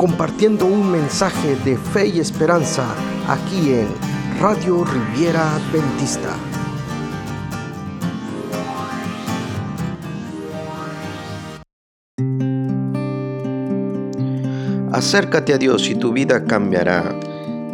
compartiendo un mensaje de fe y esperanza aquí en Radio Riviera Adventista. Acércate a Dios y tu vida cambiará.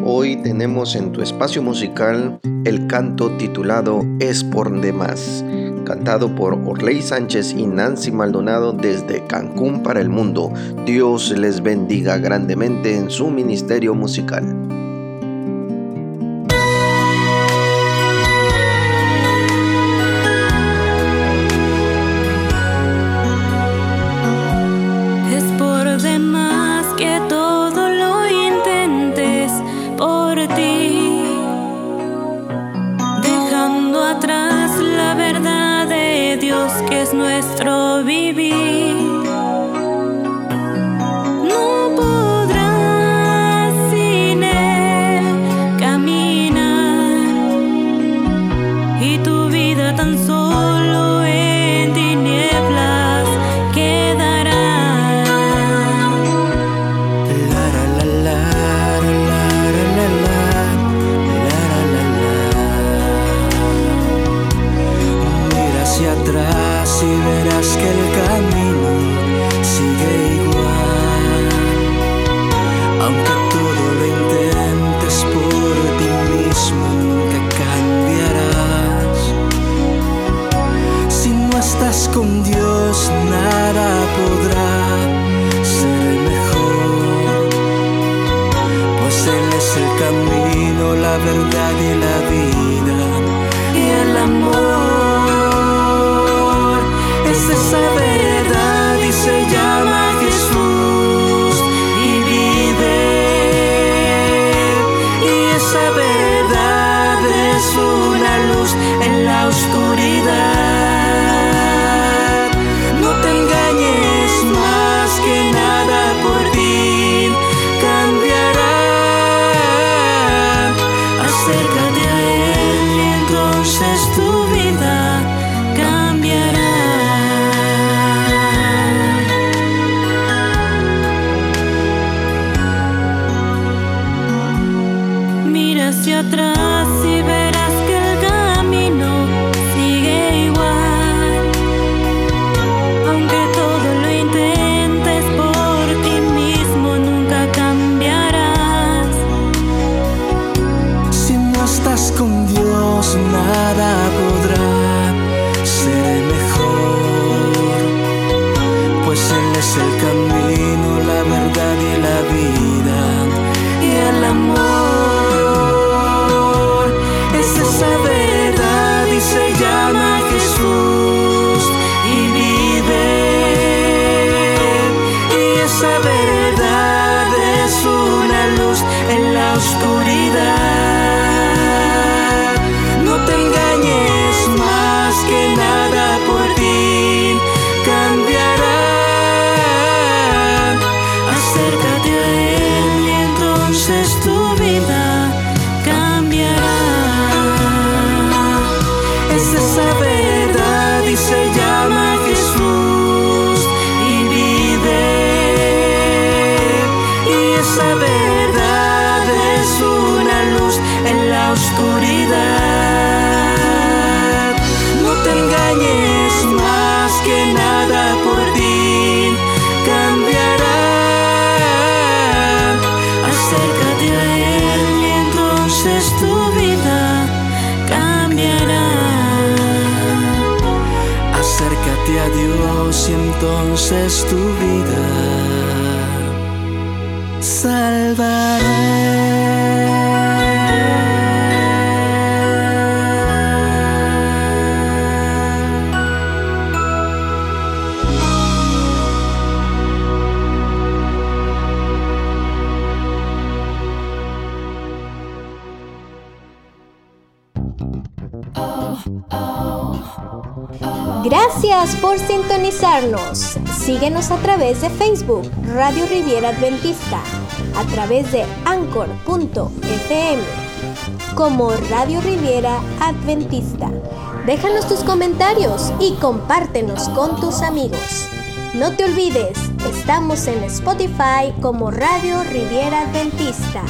Hoy tenemos en tu espacio musical el canto titulado Es por demás, cantado por Orley Sánchez y Nancy Maldonado desde Cancún para el mundo. Dios les bendiga grandemente en su ministerio musical. que es nuestro vivir. si verás que el camino saber. te atrás. deixas tu entonces tu vida salvará. Gracias por sintonizarnos. Síguenos a través de Facebook, Radio Riviera Adventista, a través de anchor.fm, como Radio Riviera Adventista. Déjanos tus comentarios y compártenos con tus amigos. No te olvides, Estamos en Spotify como Radio Riviera Adventista.